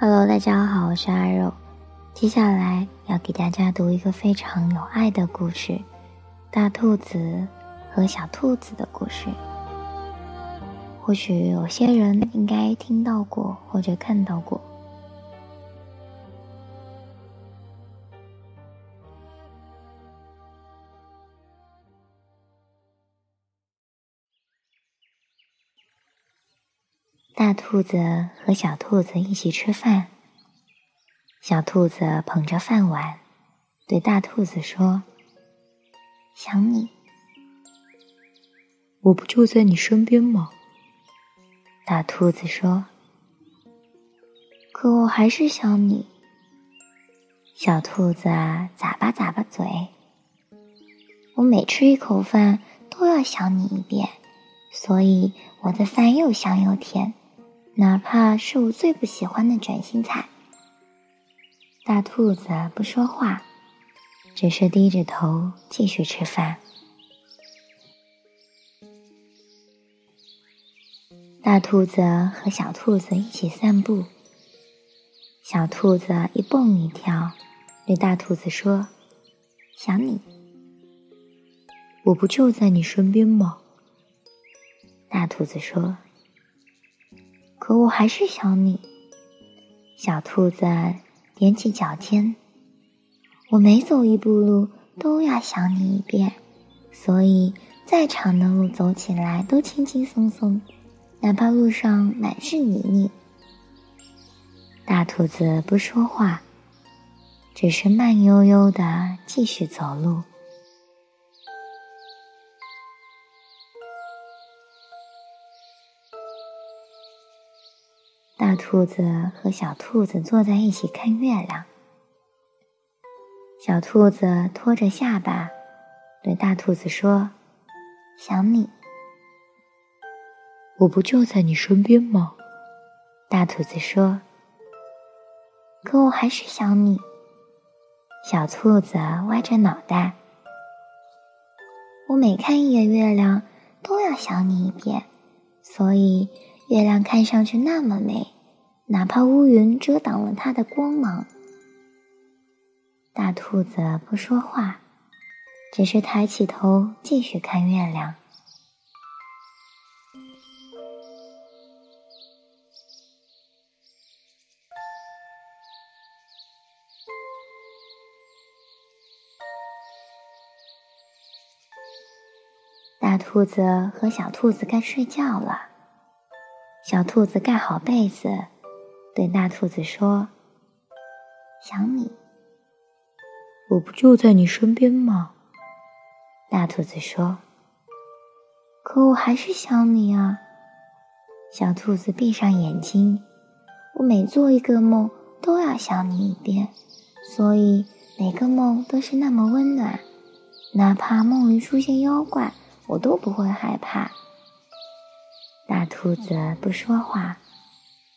Hello，大家好，我是阿肉。接下来要给大家读一个非常有爱的故事——大兔子和小兔子的故事。或许有些人应该听到过或者看到过。大兔子和小兔子一起吃饭。小兔子捧着饭碗，对大兔子说：“想你。”“我不就在你身边吗？”大兔子说。“可我还是想你。”小兔子咂巴咂巴嘴，“我每吃一口饭都要想你一遍，所以我的饭又香又甜。”哪怕是我最不喜欢的卷心菜，大兔子不说话，只是低着头继续吃饭。大兔子和小兔子一起散步，小兔子一蹦一跳，对大兔子说：“想你。”“我不就在你身边吗？”大兔子说。可我还是想你，小兔子踮起脚尖。我每走一步路都要想你一遍，所以再长的路走起来都轻轻松松，哪怕路上满是泥泞。大兔子不说话，只是慢悠悠的继续走路。大兔子和小兔子坐在一起看月亮。小兔子托着下巴，对大兔子说：“想你。”“我不就在你身边吗？”大兔子说。“可我还是想你。”小兔子歪着脑袋。“我每看一眼月亮，都要想你一遍，所以。”月亮看上去那么美，哪怕乌云遮挡了它的光芒。大兔子不说话，只是抬起头继续看月亮。大兔子和小兔子该睡觉了。小兔子盖好被子，对大兔子说：“想你。”“我不就在你身边吗？”大兔子说。“可我还是想你啊。”小兔子闭上眼睛，“我每做一个梦都要想你一遍，所以每个梦都是那么温暖，哪怕梦里出现妖怪，我都不会害怕。”大兔子不说话，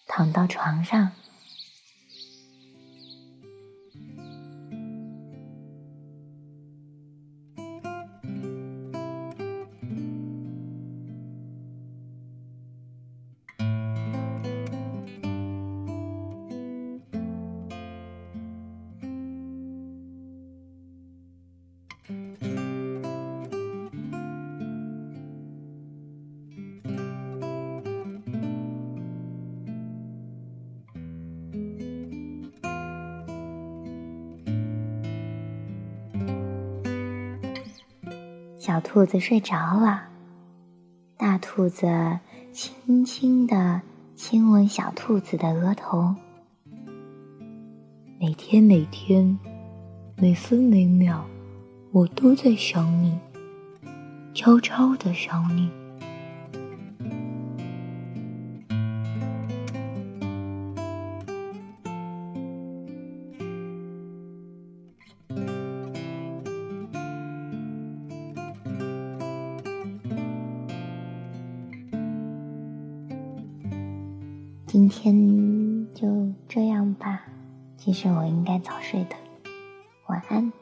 躺到床上。小兔子睡着了，大兔子轻轻地亲吻小兔子的额头。每天每天，每分每秒，我都在想你，悄悄的想你。今天就这样吧。其实我应该早睡的。晚安。